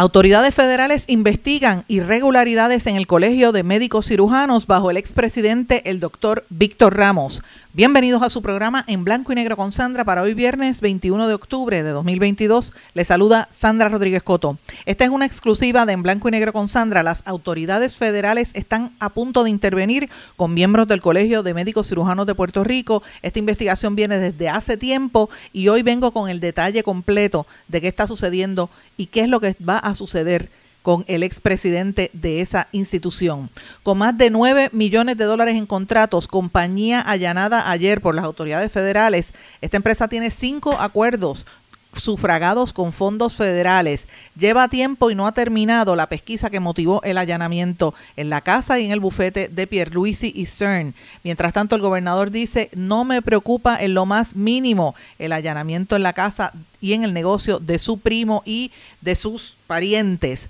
Autoridades federales investigan irregularidades en el Colegio de Médicos Cirujanos bajo el expresidente, el doctor Víctor Ramos. Bienvenidos a su programa en blanco y negro con Sandra para hoy viernes 21 de octubre de 2022. Le saluda Sandra Rodríguez Coto. Esta es una exclusiva de en blanco y negro con Sandra. Las autoridades federales están a punto de intervenir con miembros del Colegio de Médicos Cirujanos de Puerto Rico. Esta investigación viene desde hace tiempo y hoy vengo con el detalle completo de qué está sucediendo y qué es lo que va a suceder con el expresidente de esa institución. Con más de 9 millones de dólares en contratos, compañía allanada ayer por las autoridades federales, esta empresa tiene cinco acuerdos sufragados con fondos federales. Lleva tiempo y no ha terminado la pesquisa que motivó el allanamiento en la casa y en el bufete de Pierluisi y CERN. Mientras tanto, el gobernador dice, no me preocupa en lo más mínimo el allanamiento en la casa y en el negocio de su primo y de sus parientes.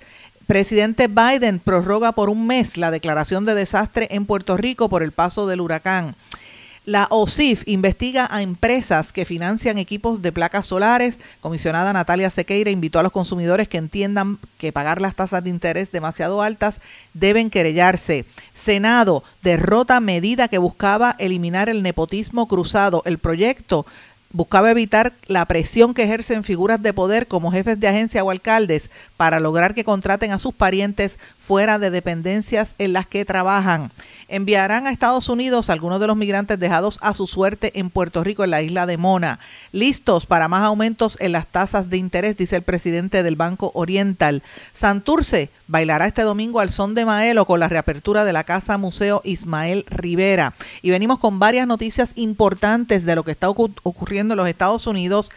Presidente Biden prorroga por un mes la declaración de desastre en Puerto Rico por el paso del huracán. La OSIF investiga a empresas que financian equipos de placas solares. Comisionada Natalia Sequeira invitó a los consumidores que entiendan que pagar las tasas de interés demasiado altas deben querellarse. Senado derrota medida que buscaba eliminar el nepotismo cruzado. El proyecto buscaba evitar la presión que ejercen figuras de poder como jefes de agencia o alcaldes para lograr que contraten a sus parientes fuera de dependencias en las que trabajan enviarán a Estados Unidos algunos de los migrantes dejados a su suerte en Puerto Rico, en la isla de Mona. Listos para más aumentos en las tasas de interés, dice el presidente del Banco Oriental. Santurce bailará este domingo al son de Maelo con la reapertura de la Casa Museo Ismael Rivera. Y venimos con varias noticias importantes de lo que está ocurriendo en los Estados Unidos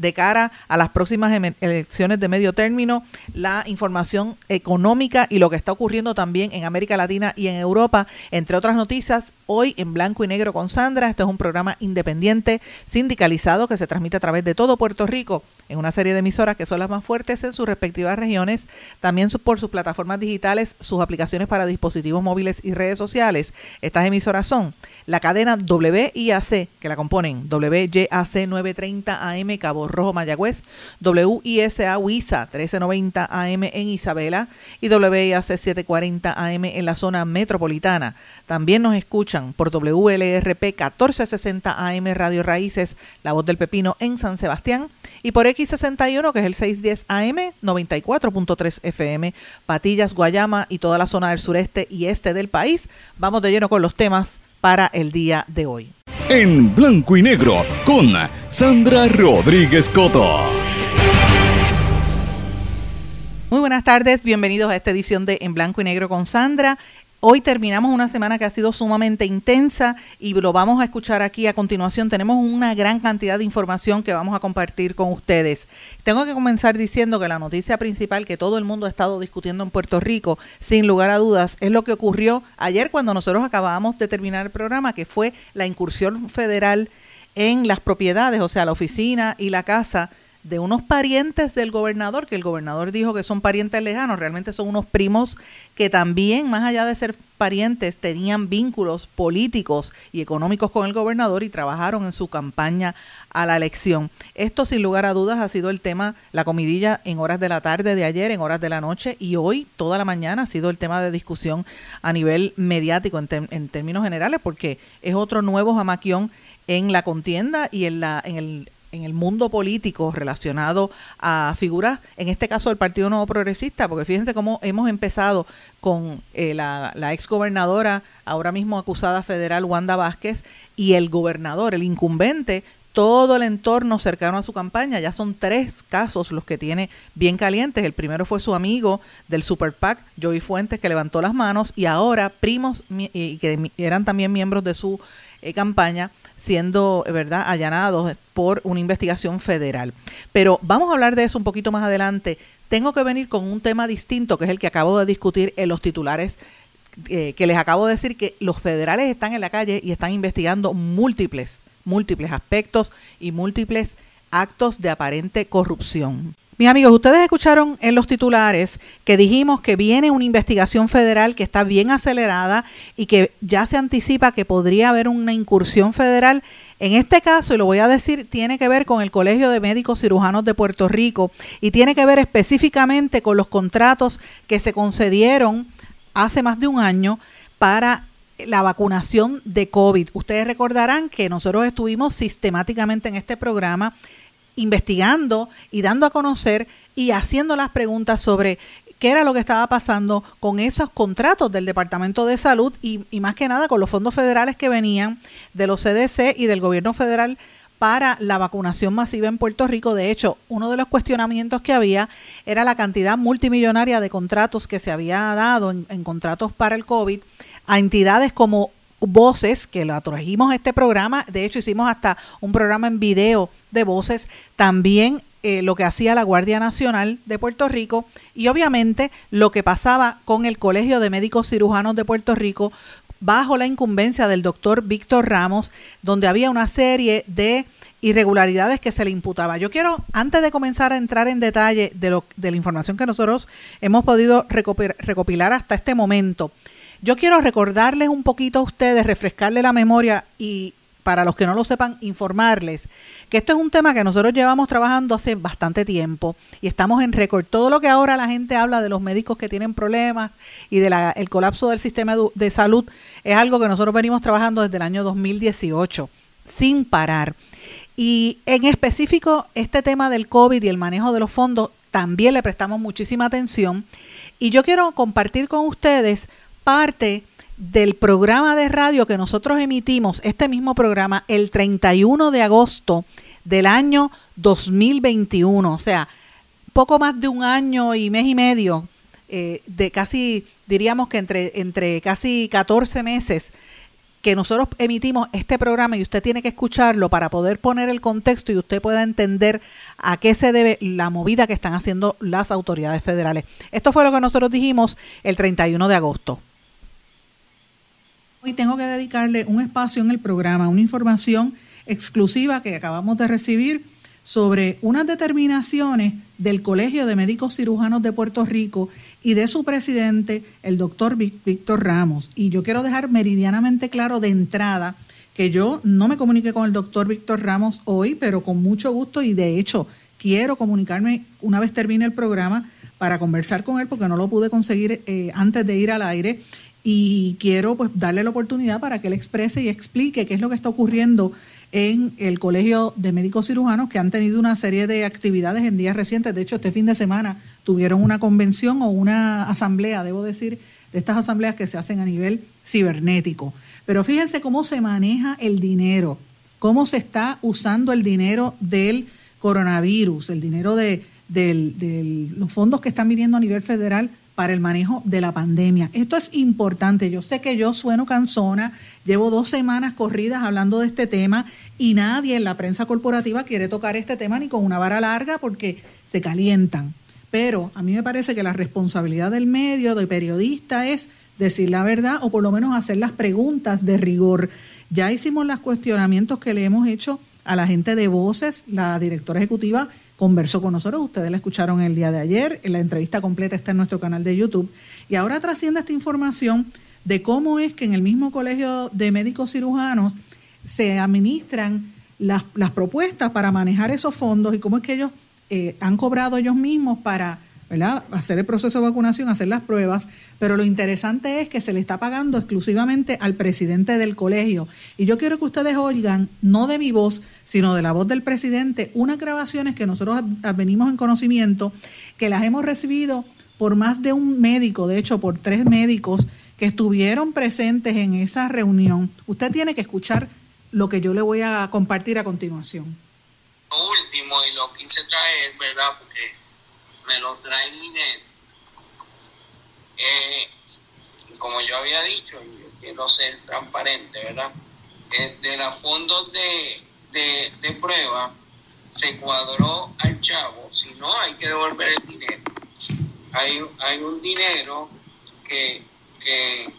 de cara a las próximas elecciones de medio término, la información económica y lo que está ocurriendo también en América Latina y en Europa, entre otras noticias, hoy en blanco y negro con Sandra. Este es un programa independiente, sindicalizado, que se transmite a través de todo Puerto Rico en una serie de emisoras que son las más fuertes en sus respectivas regiones, también por sus plataformas digitales, sus aplicaciones para dispositivos móviles y redes sociales. Estas emisoras son la cadena WIAC, que la componen WYAC 930 AM Cabo Rojo Mayagüez, WISA WISA 1390 AM en Isabela y WIAC 740 AM en la zona metropolitana. También nos escuchan por WLRP 1460 AM Radio Raíces, La Voz del Pepino en San Sebastián y por X61, que es el 610 AM, 94.3 FM, Patillas, Guayama y toda la zona del sureste y este del país. Vamos de lleno con los temas para el día de hoy. En blanco y negro con Sandra Rodríguez Coto. Muy buenas tardes, bienvenidos a esta edición de En Blanco y Negro con Sandra. Hoy terminamos una semana que ha sido sumamente intensa y lo vamos a escuchar aquí a continuación. Tenemos una gran cantidad de información que vamos a compartir con ustedes. Tengo que comenzar diciendo que la noticia principal que todo el mundo ha estado discutiendo en Puerto Rico, sin lugar a dudas, es lo que ocurrió ayer cuando nosotros acabábamos de terminar el programa, que fue la incursión federal en las propiedades, o sea, la oficina y la casa de unos parientes del gobernador, que el gobernador dijo que son parientes lejanos, realmente son unos primos que también, más allá de ser parientes, tenían vínculos políticos y económicos con el gobernador y trabajaron en su campaña a la elección. Esto sin lugar a dudas ha sido el tema, la comidilla en horas de la tarde de ayer, en horas de la noche y hoy, toda la mañana, ha sido el tema de discusión a nivel mediático en, en términos generales, porque es otro nuevo jamaquión en la contienda y en, la, en el en el mundo político relacionado a figuras, en este caso del Partido Nuevo Progresista, porque fíjense cómo hemos empezado con eh, la, la ex gobernadora, ahora mismo acusada federal, Wanda Vázquez, y el gobernador, el incumbente, todo el entorno cercano a su campaña. Ya son tres casos los que tiene bien calientes. El primero fue su amigo del Super PAC, Joey Fuentes, que levantó las manos, y ahora primos y que eran también miembros de su eh, campaña siendo, ¿verdad?, allanados por una investigación federal. Pero vamos a hablar de eso un poquito más adelante. Tengo que venir con un tema distinto, que es el que acabo de discutir en los titulares eh, que les acabo de decir que los federales están en la calle y están investigando múltiples, múltiples aspectos y múltiples actos de aparente corrupción. Mis amigos, ustedes escucharon en los titulares que dijimos que viene una investigación federal que está bien acelerada y que ya se anticipa que podría haber una incursión federal. En este caso, y lo voy a decir, tiene que ver con el Colegio de Médicos Cirujanos de Puerto Rico y tiene que ver específicamente con los contratos que se concedieron hace más de un año para la vacunación de COVID. Ustedes recordarán que nosotros estuvimos sistemáticamente en este programa investigando y dando a conocer y haciendo las preguntas sobre qué era lo que estaba pasando con esos contratos del Departamento de Salud y, más que nada con los fondos federales que venían de los CDC y del gobierno federal para la vacunación masiva en Puerto Rico. De hecho, uno de los cuestionamientos que había era la cantidad multimillonaria de contratos que se había dado en, contratos para el COVID a entidades como Voces, que lo trajimos a este programa. De hecho, hicimos hasta un programa en video de Voces. También eh, lo que hacía la Guardia Nacional de Puerto Rico y obviamente lo que pasaba con el Colegio de Médicos Cirujanos de Puerto Rico bajo la incumbencia del doctor Víctor Ramos, donde había una serie de irregularidades que se le imputaba. Yo quiero, antes de comenzar a entrar en detalle de, lo, de la información que nosotros hemos podido recopilar hasta este momento, yo quiero recordarles un poquito a ustedes, refrescarles la memoria y para los que no lo sepan, informarles que esto es un tema que nosotros llevamos trabajando hace bastante tiempo y estamos en récord. Todo lo que ahora la gente habla de los médicos que tienen problemas y del el colapso del sistema de salud es algo que nosotros venimos trabajando desde el año 2018 sin parar. Y en específico, este tema del COVID y el manejo de los fondos también le prestamos muchísima atención. Y yo quiero compartir con ustedes parte del programa de radio que nosotros emitimos, este mismo programa, el 31 de agosto del año 2021, o sea, poco más de un año y mes y medio, eh, de casi, diríamos que entre, entre casi 14 meses que nosotros emitimos este programa y usted tiene que escucharlo para poder poner el contexto y usted pueda entender a qué se debe la movida que están haciendo las autoridades federales. Esto fue lo que nosotros dijimos el 31 de agosto. Hoy tengo que dedicarle un espacio en el programa, una información exclusiva que acabamos de recibir sobre unas determinaciones del Colegio de Médicos Cirujanos de Puerto Rico y de su presidente, el doctor Víctor Ramos. Y yo quiero dejar meridianamente claro de entrada que yo no me comuniqué con el doctor Víctor Ramos hoy, pero con mucho gusto y de hecho quiero comunicarme una vez termine el programa para conversar con él porque no lo pude conseguir eh, antes de ir al aire y quiero pues darle la oportunidad para que él exprese y explique qué es lo que está ocurriendo en el Colegio de Médicos Cirujanos que han tenido una serie de actividades en días recientes. De hecho, este fin de semana tuvieron una convención o una asamblea, debo decir, de estas asambleas que se hacen a nivel cibernético. Pero fíjense cómo se maneja el dinero, cómo se está usando el dinero del coronavirus, el dinero de, los fondos que están viniendo a nivel federal para el manejo de la pandemia. Esto es importante. Yo sé que yo sueno cansona, llevo dos semanas corridas hablando de este tema y nadie en la prensa corporativa quiere tocar este tema ni con una vara larga porque se calientan. Pero a mí me parece que la responsabilidad del medio, del periodista, es decir la verdad o por lo menos hacer las preguntas de rigor. Ya hicimos los cuestionamientos que le hemos hecho a la gente de Voces, la directora ejecutiva conversó con nosotros. Ustedes la escucharon el día de ayer. La entrevista completa está en nuestro canal de YouTube. Y ahora trasciende esta información de cómo es que en el mismo colegio de médicos cirujanos se administran las, las propuestas para manejar esos fondos y cómo es que ellos eh, han cobrado ellos mismos para hacer el proceso de vacunación, hacer las pruebas, pero lo interesante es que se le está pagando exclusivamente al presidente del colegio. Y yo quiero que ustedes oigan, no de mi voz, sino de la voz del presidente, unas grabaciones que nosotros venimos en conocimiento, que las hemos recibido por más de un médico, de hecho por tres médicos que estuvieron presentes en esa reunión. Usted tiene que escuchar lo que yo le voy a compartir a continuación. Lo último y lo quise traer, ¿verdad? Me lo trae Inés. Eh, como yo había dicho, yo quiero ser transparente, ¿verdad? eh, de los fondos de, de, prueba se cuadró al chavo, si no hay que devolver el dinero. Hay, hay un dinero que, que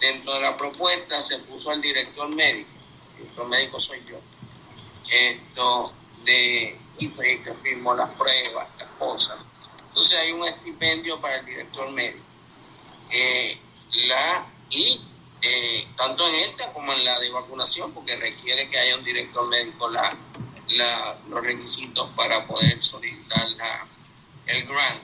dentro de la propuesta se puso al director médico, el director médico soy yo, esto de y pues, que firmó las pruebas, las cosas. Entonces hay un estipendio para el director médico. Eh, la, y eh, tanto en esta como en la de vacunación, porque requiere que haya un director médico la, los requisitos para poder solicitar la, el grant.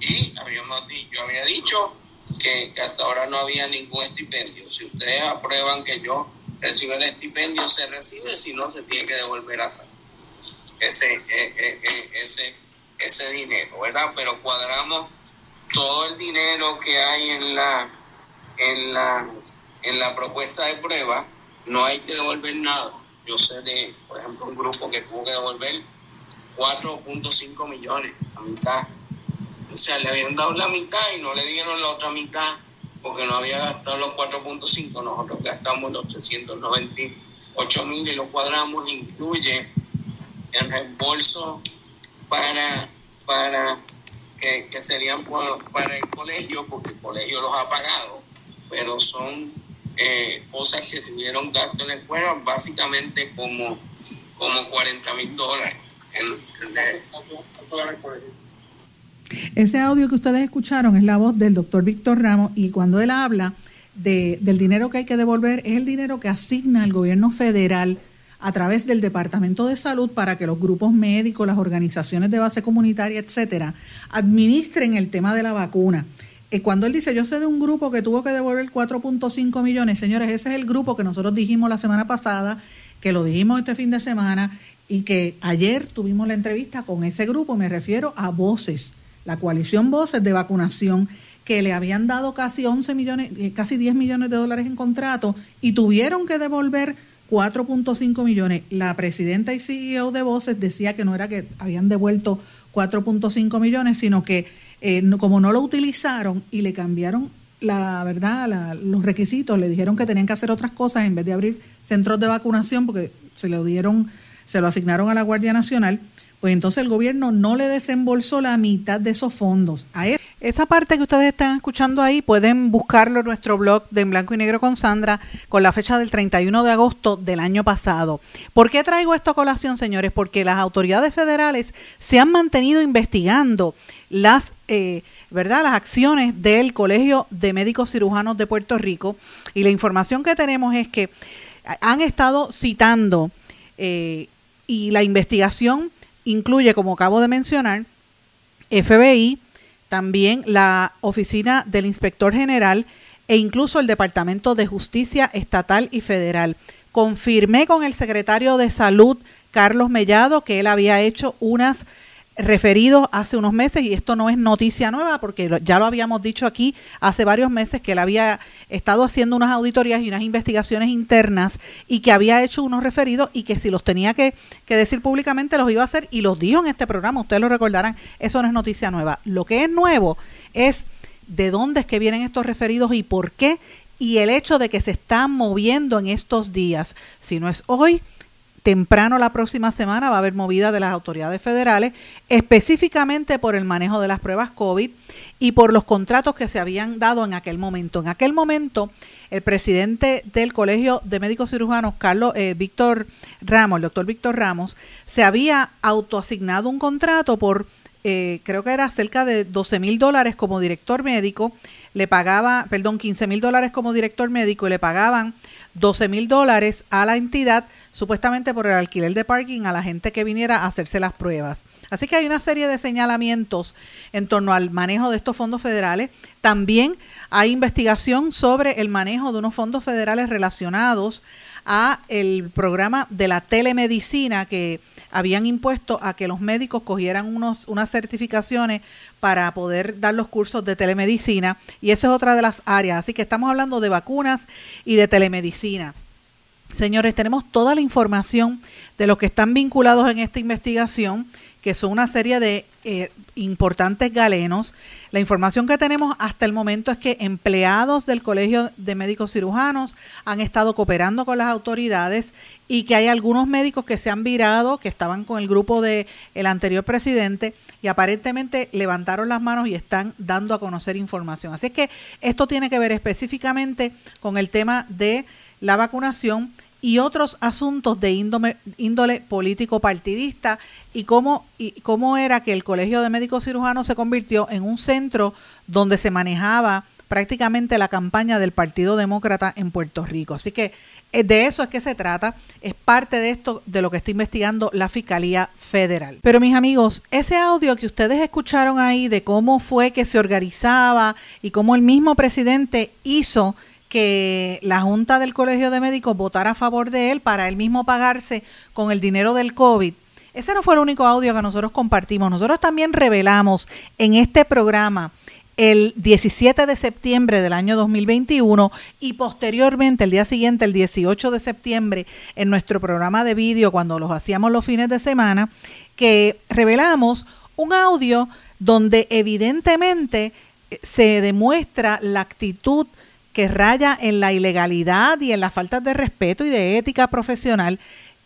Y habíamos, yo había dicho que, hasta ahora no había ningún estipendio. Si ustedes aprueban que yo reciba el estipendio, se recibe, si no, se tiene que devolver a ese, eh, eh, ese, ese dinero, ¿verdad? Pero cuadramos todo el dinero que hay en la en la, en la propuesta de prueba no hay que devolver nada. Yo sé de, por ejemplo, un grupo que tuvo que devolver 4.5 millones, la mitad. O sea, le habían dado la mitad y no le dieron la otra mitad porque no había gastado los 4.5. Nosotros gastamos los 398 mil y lo cuadramos, incluye el reembolso para, para que, que serían para el colegio, porque el colegio los ha pagado pero son eh, cosas que tuvieron gasto en la escuela, básicamente como, como 40 mil dólares. Ese audio que ustedes escucharon es la voz del doctor Víctor Ramos y cuando él habla de, del dinero que hay que devolver es el dinero que asigna el gobierno federal a través del Departamento de Salud para que los grupos médicos, las organizaciones de base comunitaria, etcétera, administren el tema de la vacuna. Eh, cuando él dice, yo sé de un grupo que tuvo que devolver 4.5 millones, señores, ese es el grupo que nosotros dijimos la semana pasada, que lo dijimos este fin de semana y que ayer tuvimos la entrevista con ese grupo, me refiero a Voces, la coalición Voces de vacunación, que le habían dado casi 11 millones, eh, casi 10 millones de dólares en contrato y tuvieron que devolver 4.5 millones. La presidenta y CEO de Voces decía que no era que habían devuelto 4.5 millones, sino que eh, como no lo utilizaron y le cambiaron la verdad, los requisitos, le dijeron que tenían que hacer otras cosas en vez de abrir centros de vacunación porque se lo dieron, se lo asignaron a la Guardia Nacional, pues entonces el gobierno no le desembolsó la mitad de esos fondos. A Esa parte que ustedes están escuchando ahí pueden buscarlo en nuestro blog de En Blanco y Negro con Sandra con la fecha del 31 de agosto del año pasado. ¿Por qué traigo esto a colación, señores? Porque las autoridades federales se han mantenido investigando las, eh, ¿verdad? las acciones del Colegio de Médicos Cirujanos de Puerto Rico y la información que tenemos es que han estado citando eh, y la investigación incluye, como acabo de mencionar, FBI, también la Oficina del Inspector General e incluso el Departamento de Justicia Estatal y Federal. Confirmé con el secretario de Salud, Carlos Mellado, que él había hecho unas referido hace unos meses, y esto no es noticia nueva porque ya lo habíamos dicho aquí hace varios meses, que él había estado haciendo unas auditorías y unas investigaciones internas y que había hecho unos referidos y que si los tenía que, que decir públicamente los iba a hacer y los dijo en este programa, ustedes lo recordarán, eso no es noticia nueva. Lo que es nuevo es de dónde es que vienen estos referidos y por qué y el hecho de que se están moviendo en estos días. Si no es hoy, temprano la próxima semana va a haber movida de las autoridades federales, específicamente por el manejo de las pruebas COVID y por los contratos que se habían dado en aquel momento. En aquel momento, el presidente del Colegio de Médicos Cirujanos, Carlos eh, Víctor Ramos, el doctor Víctor Ramos, se había autoasignado un contrato por, eh, creo que era cerca de 12 mil dólares como director médico, le pagaba, perdón, 15 mil dólares como director médico y le pagaban 12 mil dólares a la entidad supuestamente por el alquiler de parking a la gente que viniera a hacerse las pruebas. Así que hay una serie de señalamientos en torno al manejo de estos fondos federales. También hay investigación sobre el manejo de unos fondos federales relacionados a el programa de la telemedicina que habían impuesto a que los médicos cogieran unos, unas certificaciones para poder dar los cursos de telemedicina y esa es otra de las áreas. Así que estamos hablando de vacunas y de telemedicina. Señores, tenemos toda la información de los que están vinculados en esta investigación, que son una serie de eh, importantes galenos. La información que tenemos hasta el momento es que empleados del Colegio de Médicos Cirujanos han estado cooperando con las autoridades y que hay algunos médicos que se han virado, que estaban con el grupo del el anterior presidente y aparentemente levantaron las manos y están dando a conocer información. Así que esto tiene que ver específicamente con el tema de la vacunación y otros asuntos de índole, político partidista y cómo, y cómo era que el Colegio de Médicos Cirujanos se convirtió en un centro donde se manejaba prácticamente la campaña del Partido Demócrata en Puerto Rico. Así que eh, de eso es que se trata, es parte de esto de lo que está investigando la Fiscalía Federal. Pero mis amigos, ese audio que ustedes escucharon ahí de cómo fue que se organizaba y cómo el mismo presidente hizo que la Junta del Colegio de Médicos votara a favor de él para él mismo pagarse con el dinero del COVID. Ese no fue el único audio que nosotros compartimos. Nosotros también revelamos en este programa el 17 de septiembre del año 2021 y posteriormente el día siguiente, el 18 de septiembre, en nuestro programa de vídeo cuando los hacíamos los fines de semana, que revelamos un audio donde evidentemente se demuestra la actitud que raya en la ilegalidad y en la falta de respeto y de ética profesional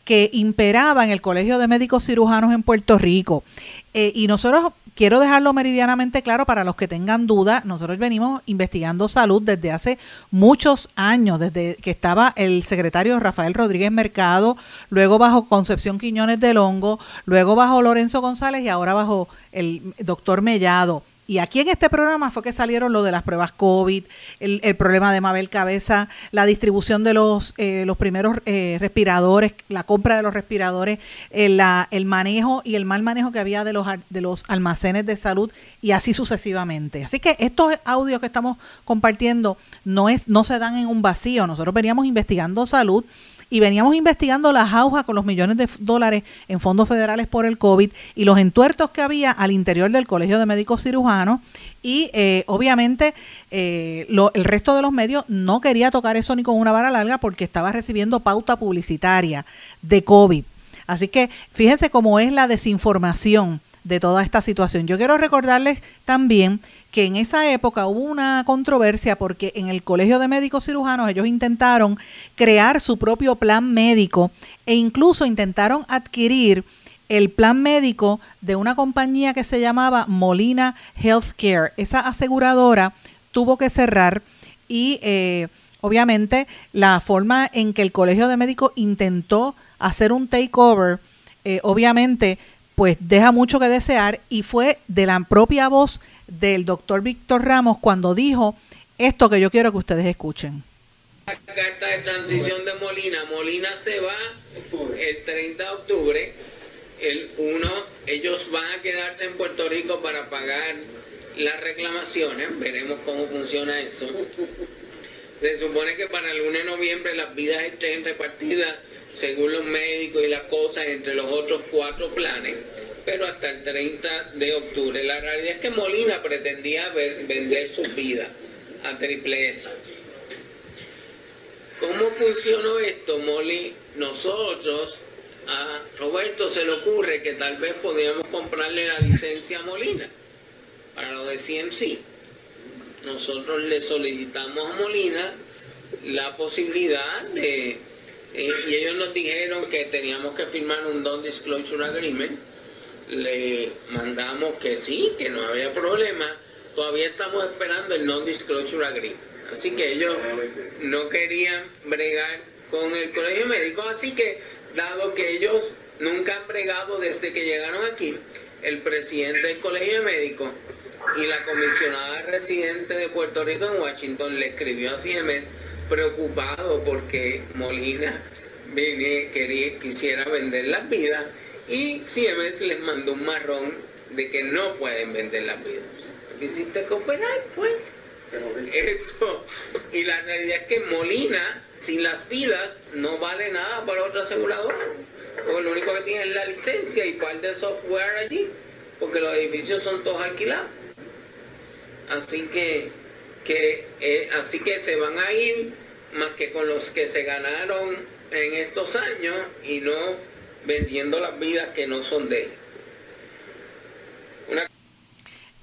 que imperaba en el Colegio de Médicos Cirujanos en Puerto Rico. Eh, y nosotros, quiero dejarlo meridianamente claro para los que tengan duda, nosotros venimos investigando salud desde hace muchos años, desde que estaba el secretario Rafael Rodríguez Mercado, luego bajo Concepción Quiñones del Hongo, luego bajo Lorenzo González y ahora bajo el doctor Mellado. Y aquí en este programa fue que salieron lo de las pruebas COVID, el, problema de Mabel Cabeza, la distribución de los, eh, los primeros eh, respiradores, la compra de los respiradores, el, la, el manejo y el mal manejo que había de los, de los almacenes de salud y así sucesivamente. Así que estos audios que estamos compartiendo no, es, no se dan en un vacío. Nosotros veníamos investigando salud y veníamos investigando la jauja con los millones de dólares en fondos federales por el COVID y los entuertos que había al interior del Colegio de Médicos Cirujanos y eh, obviamente eh, el resto de los medios no quería tocar eso ni con una vara larga porque estaba recibiendo pauta publicitaria de COVID. Así que fíjense cómo es la desinformación de toda esta situación. Yo quiero recordarles también que en esa época hubo una controversia porque en el Colegio de Médicos Cirujanos ellos intentaron crear su propio plan médico e incluso intentaron adquirir el plan médico de una compañía que se llamaba Molina Healthcare. Esa aseguradora tuvo que cerrar y eh, obviamente la forma en que el Colegio de Médicos intentó hacer un takeover, eh, obviamente pues deja mucho que desear y fue de la propia voz del doctor Víctor Ramos cuando dijo esto que yo quiero que ustedes escuchen. La carta de transición de Molina. Molina se va el 30 de octubre. El 1, ellos van a quedarse en Puerto Rico para pagar las reclamaciones. Veremos cómo funciona eso. Se supone que para el 1 de noviembre las vidas estén repartidas según los médicos y las cosas entre los otros cuatro planes pero hasta el 30 de octubre. La realidad es que Molina pretendía vender su vida a Triple S. ¿Cómo funcionó esto, Molly? Nosotros, a Roberto se le ocurre que tal vez podíamos comprarle la licencia a Molina para lo de CMC. Nosotros le solicitamos a Molina la posibilidad de... Eh, y ellos nos dijeron que teníamos que firmar un non-disclosure agreement le mandamos que sí, que no había problema. Todavía estamos esperando el non-disclosure agreement. Así que ellos no querían bregar con el colegio médico. Así que, dado que ellos nunca han bregado desde que llegaron aquí, el presidente del colegio médico y la comisionada residente de Puerto Rico en Washington le escribió a CMS preocupado porque Molina quería, quisiera vender las vidas y CMS les mandó un marrón de que no pueden vender la vida. ¿Quisiste cooperar? Pues. Esto. Y la realidad es que Molina, sin las vidas, no vale nada para otra aseguradora. Porque lo único que tiene es la licencia y par de software allí. Porque los edificios son todos alquilados. Así que, que eh, así que se van a ir más que con los que se ganaron en estos años y no vendiendo las vidas que no son de. Una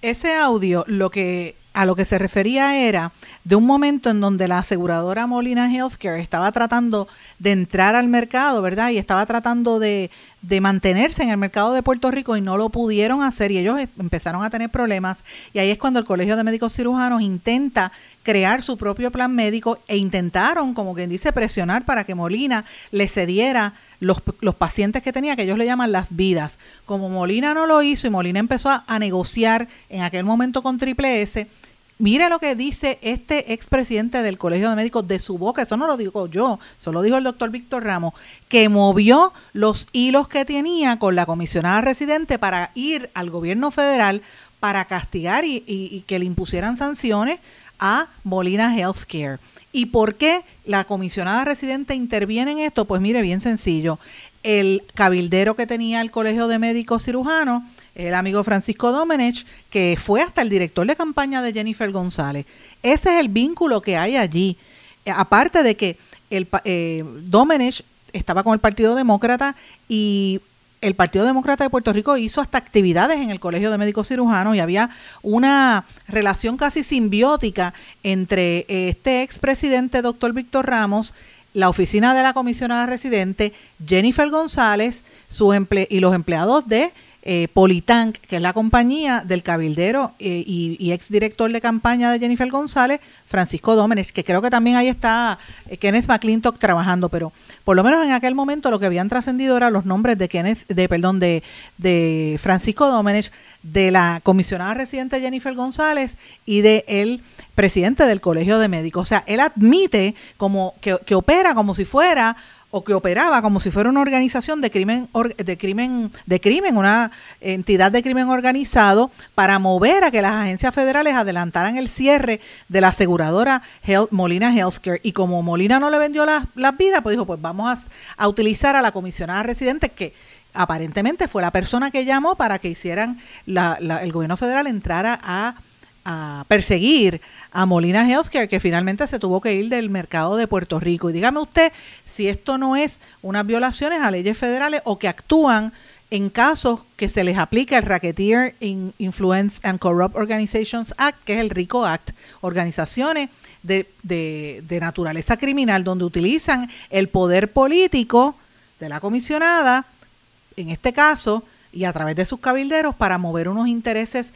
ese audio lo que a lo que se refería era de un momento en donde la aseguradora Molina Healthcare estaba tratando de entrar al mercado, ¿verdad? Y estaba tratando de, de, mantenerse en el mercado de Puerto Rico y no lo pudieron hacer y ellos empezaron a tener problemas. Y ahí es cuando el Colegio de Médicos Cirujanos intenta crear su propio plan médico e intentaron, como quien dice, presionar para que Molina le cediera los, los, pacientes que tenía, que ellos le llaman las vidas. Como Molina no lo hizo y Molina empezó a, a negociar en aquel momento con Triple S, Mire lo que dice este expresidente del Colegio de Médicos de su boca, eso no lo digo yo, eso lo dijo el doctor Víctor Ramos, que movió los hilos que tenía con la comisionada residente para ir al gobierno federal para castigar y, y que le impusieran sanciones a Molina Healthcare. ¿Y por qué la comisionada residente interviene en esto? Pues mire, bien sencillo. El cabildero que tenía el Colegio de Médicos Cirujanos el amigo Francisco Domenech, que fue hasta el director de campaña de Jennifer González. Ese es el vínculo que hay allí. Eh, aparte de que el eh, Domenech estaba con el Partido Demócrata y el Partido Demócrata de Puerto Rico hizo hasta actividades en el Colegio de Médicos Cirujanos y había una relación casi simbiótica entre este expresidente, doctor Víctor Ramos, la oficina de la comisionada residente, Jennifer González emple y los empleados de eh, Politank, que es la compañía del cabildero eh, y, y, ex director de campaña de Jennifer González, Francisco Dómenes, que creo que también ahí está eh, Kenneth McClintock trabajando, pero por lo menos en aquel momento lo que habían trascendido eran los nombres de Kenneth, de perdón, de, de Francisco Dómenes, de la comisionada residente Jennifer González y de el presidente del Colegio de Médicos. O sea, él admite como que, que opera como si fuera o que operaba como si fuera una organización de crimen de crimen de crimen una entidad de crimen organizado para mover a que las agencias federales adelantaran el cierre de la aseguradora Molina Healthcare. Y como Molina no le vendió las, vidas pues dijo pues vamos a, a utilizar a la comisionada residente que aparentemente fue la persona que llamó para que hicieran la, el gobierno federal entrara a a perseguir a Molina Healthcare, que finalmente se tuvo que ir del mercado de Puerto Rico. Y dígame usted si esto no es unas violaciones a leyes federales o que actúan en casos que se les aplica el Racketeer Influence and Corrupt Organizations Act, que es el RICO Act, organizaciones de, de, de naturaleza criminal donde utilizan el poder político de la comisionada, en este caso, y a través de sus cabilderos para mover unos intereses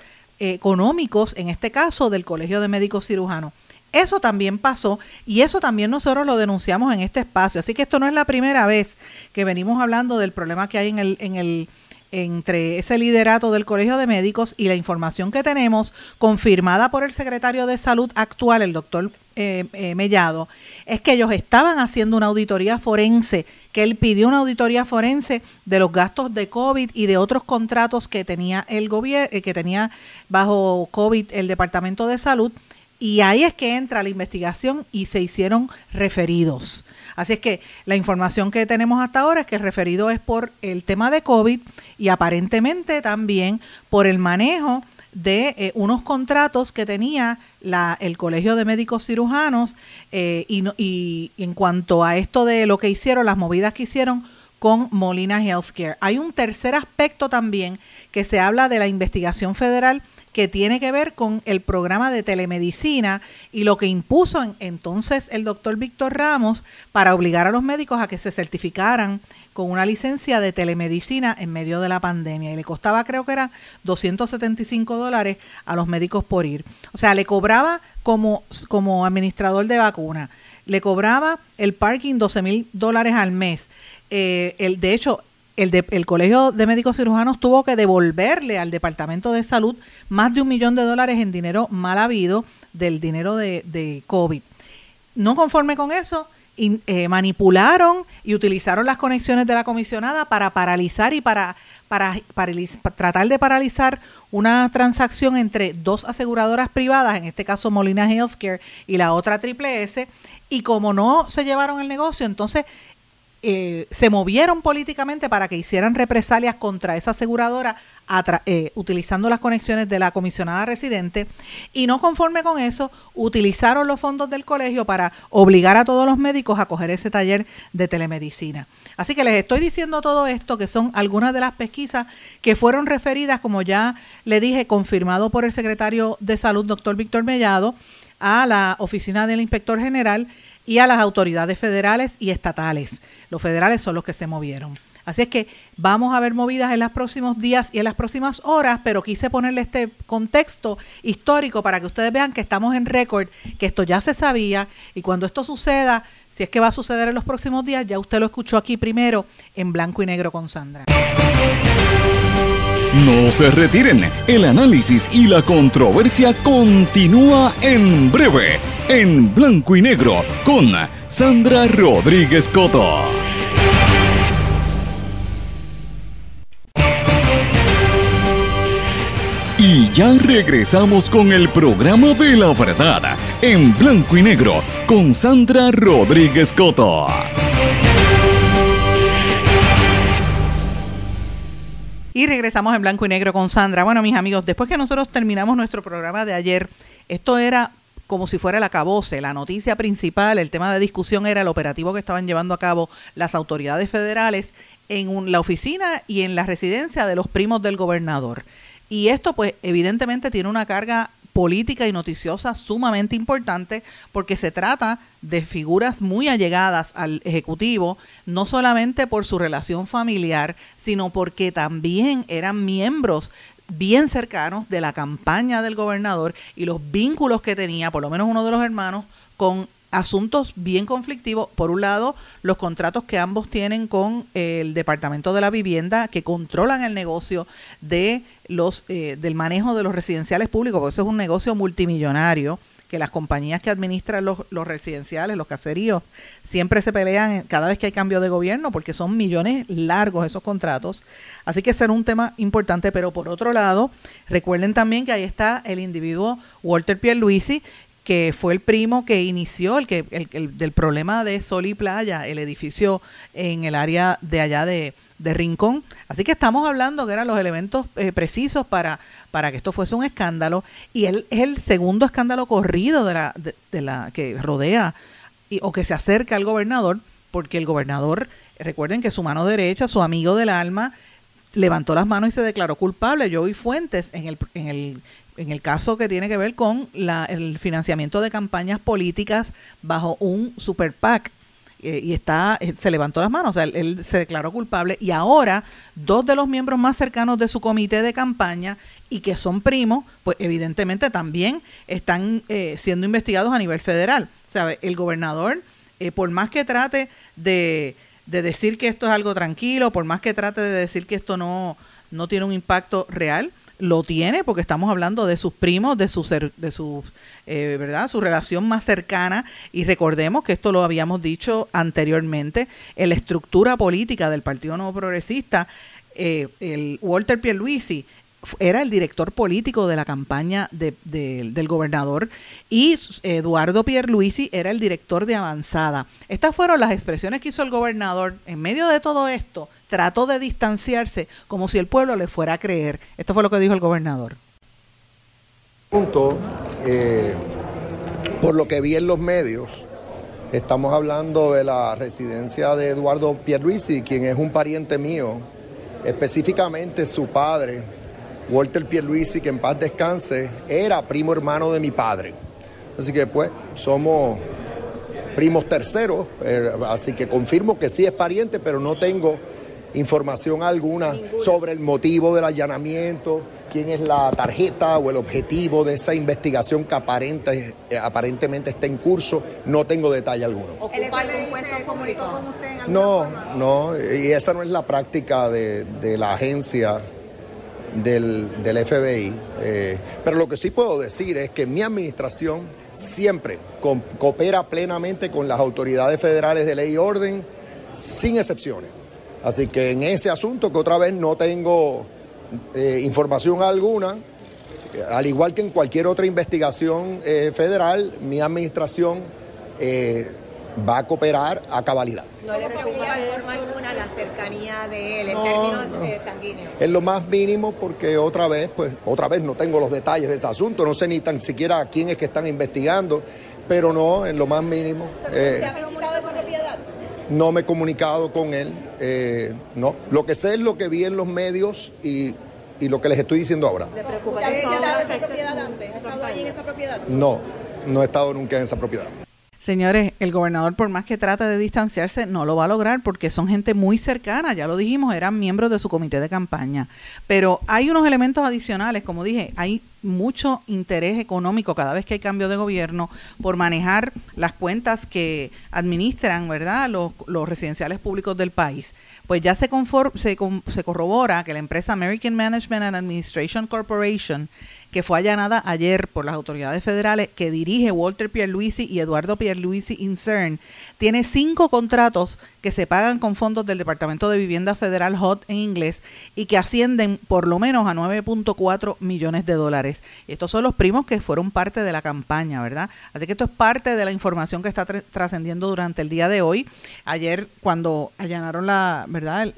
económicos, en este caso del Colegio de Médicos Cirujanos. Eso también pasó y eso también nosotros lo denunciamos en este espacio. Así que esto no es la primera vez que venimos hablando del problema que hay en el, en el entre ese liderato del Colegio de Médicos y la información que tenemos, confirmada por el secretario de Salud actual, el doctor eh, eh, Mellado, es que ellos estaban haciendo una auditoría forense, que él pidió una auditoría forense de los gastos de COVID y de otros contratos que tenía el gobierno, eh, que tenía bajo COVID el Departamento de Salud, y ahí es que entra la investigación y se hicieron referidos. Así es que la información que tenemos hasta ahora es que el referido es por el tema de COVID y aparentemente también por el manejo de eh, unos contratos que tenía la, el Colegio de Médicos Cirujanos eh, y, y en cuanto a esto de lo que hicieron, las movidas que hicieron con Molina Healthcare. Hay un tercer aspecto también que se habla de la investigación federal que tiene que ver con el programa de telemedicina y lo que impuso entonces el doctor Víctor Ramos para obligar a los médicos a que se certificaran con una licencia de telemedicina en medio de la pandemia y le costaba creo que eran 275 dólares a los médicos por ir. O sea, le cobraba como, como administrador de vacuna, le cobraba el parking 12 mil dólares al mes. Eh, el, de hecho, el, el Colegio de Médicos Cirujanos tuvo que devolverle al Departamento de Salud más de un millón de dólares en dinero mal habido del dinero de, de COVID. No conforme con eso, eh, manipularon y utilizaron las conexiones de la comisionada para paralizar y para, para, tratar de paralizar una transacción entre dos aseguradoras privadas, en este caso Molina Healthcare y la otra Triple S, y como no se llevaron el negocio, entonces eh, se movieron políticamente para que hicieran represalias contra esa aseguradora eh, utilizando las conexiones de la comisionada residente y no conforme con eso utilizaron los fondos del colegio para obligar a todos los médicos a coger ese taller de telemedicina. Así que les estoy diciendo todo esto, que son algunas de las pesquisas que fueron referidas, como ya le dije, confirmado por el secretario de Salud, doctor Víctor Mellado, a la oficina del inspector general y a las autoridades federales y estatales. Los federales son los que se movieron. Así es que vamos a ver movidas en los próximos días y en las próximas horas, pero quise ponerle este contexto histórico para que ustedes vean que estamos en récord, que esto ya se sabía y cuando esto suceda, si es que va a suceder en los próximos días, ya usted lo escuchó aquí primero en blanco y negro con Sandra. No se retiren, el análisis y la controversia continúa en breve, en blanco y negro, con Sandra Rodríguez Coto. Y ya regresamos con el programa de la verdad, en blanco y negro, con Sandra Rodríguez Coto. Y regresamos en blanco y negro con Sandra. Bueno, mis amigos, después que nosotros terminamos nuestro programa de ayer, esto era como si fuera la cabose. La noticia principal, el tema de discusión era el operativo que estaban llevando a cabo las autoridades federales en la oficina y en la residencia de los primos del gobernador. Y esto pues evidentemente tiene una carga política y noticiosa sumamente importante porque se trata de figuras muy allegadas al Ejecutivo, no solamente por su relación familiar, sino porque también eran miembros bien cercanos de la campaña del gobernador y los vínculos que tenía, por lo menos uno de los hermanos, con asuntos bien conflictivos. Por un lado, los contratos que ambos tienen con el Departamento de la Vivienda, que controlan el negocio de los eh, del manejo de los residenciales públicos, porque eso es un negocio multimillonario que las compañías que administran los, los, residenciales, los caseríos, siempre se pelean cada vez que hay cambio de gobierno porque son millones largos esos contratos. Así que será un tema importante, pero por otro lado, recuerden también que ahí está el individuo Walter Pierluisi, que fue el primo que inició el que el, del problema de Sol y Playa, el edificio en el área de allá de, Rincón. Así que estamos hablando que eran los elementos eh, precisos para, para que esto fuese un escándalo. Y él es el segundo escándalo corrido de la, de, la que rodea y, o que se acerca al gobernador, porque el gobernador, recuerden que su mano derecha, su amigo del alma, levantó las manos y se declaró culpable. Joey Fuentes en el, en el en el caso que tiene que ver con la, el financiamiento de campañas políticas bajo un super PAC. Eh, y está, eh, se levantó las manos, o sea, él, se declaró culpable y ahora dos de los miembros más cercanos de su comité de campaña y que son primos, pues evidentemente también están eh, siendo investigados a nivel federal. O sea, el gobernador, por más que trate de, de decir que esto es algo tranquilo, por más que trate de decir que esto no, no tiene un impacto real, lo tiene porque estamos hablando de sus primos, de sus, de sus, eh, ¿verdad? Su relación más cercana y recordemos que esto lo habíamos dicho anteriormente, en la estructura política del Partido Nuevo Progresista, eh, el Walter Pierluisi era el director político de la campaña de, del gobernador y Eduardo Pierluisi era el director de Avanzada. Estas fueron las expresiones que hizo el gobernador en medio de todo esto trató de distanciarse como si el pueblo le fuera a creer. Esto fue lo que dijo el gobernador. Punto, eh, por lo que vi en los medios, estamos hablando de la residencia de Eduardo Pierluisi, quien es un pariente mío, específicamente su padre, Walter Pierluisi, que en paz descanse, era primo hermano de mi padre. Así que pues somos primos terceros, eh, así que confirmo que sí es pariente, pero no tengo información alguna sobre el motivo del allanamiento, quién es la tarjeta o el objetivo de esa investigación que aparente, eh, aparentemente está en curso. No tengo detalle alguno. No, no, y esa no es la práctica de, la agencia del, FBI. Eh, pero lo que sí puedo decir es que mi administración siempre coopera plenamente con las autoridades federales de ley y orden, sin excepciones. Así que en ese asunto, que otra vez no tengo eh, información alguna, al igual que en cualquier otra investigación eh, federal, mi administración eh, va a cooperar a cabalidad. ¿No le preocupa de forma alguna la cercanía de él en términos eh, sanguíneos? Es lo más mínimo porque otra vez, pues otra vez no tengo los detalles de ese asunto, no sé ni tan siquiera quién es que están investigando, pero no, en lo más mínimo. ¿Te ha visitado esa propiedad? No me he comunicado con él, eh, no. Lo que sé es lo que vi en los medios y, y lo que les estoy diciendo ahora. ¿Le preocupa ¿Te ha visitado esa propiedad antes? ¿Ha estado allí en esa propiedad? No, no he estado nunca en esa propiedad. Señores, el gobernador por más que trate de distanciarse, no lo va a lograr porque son gente muy cercana, ya lo dijimos, eran miembros de su comité de campaña. Pero hay unos elementos adicionales, como dije, hay mucho interés económico cada vez que hay cambio de gobierno por manejar las cuentas que administran, ¿verdad?, los, residenciales públicos del país. Pues ya se, se, se corrobora que la empresa American Management and Administration Corporation que fue allanada ayer por las autoridades federales que dirige Walter Pierluisi y Eduardo Pierluisi Incern, tiene cinco contratos que se pagan con fondos del Departamento de Vivienda Federal HOT en inglés y que ascienden por lo menos a 9.4 millones de dólares. Estos son los primos que fueron parte de la campaña, ¿verdad? Así que esto es parte de la información que está trascendiendo durante el día de hoy. Ayer cuando allanaron la, ¿verdad?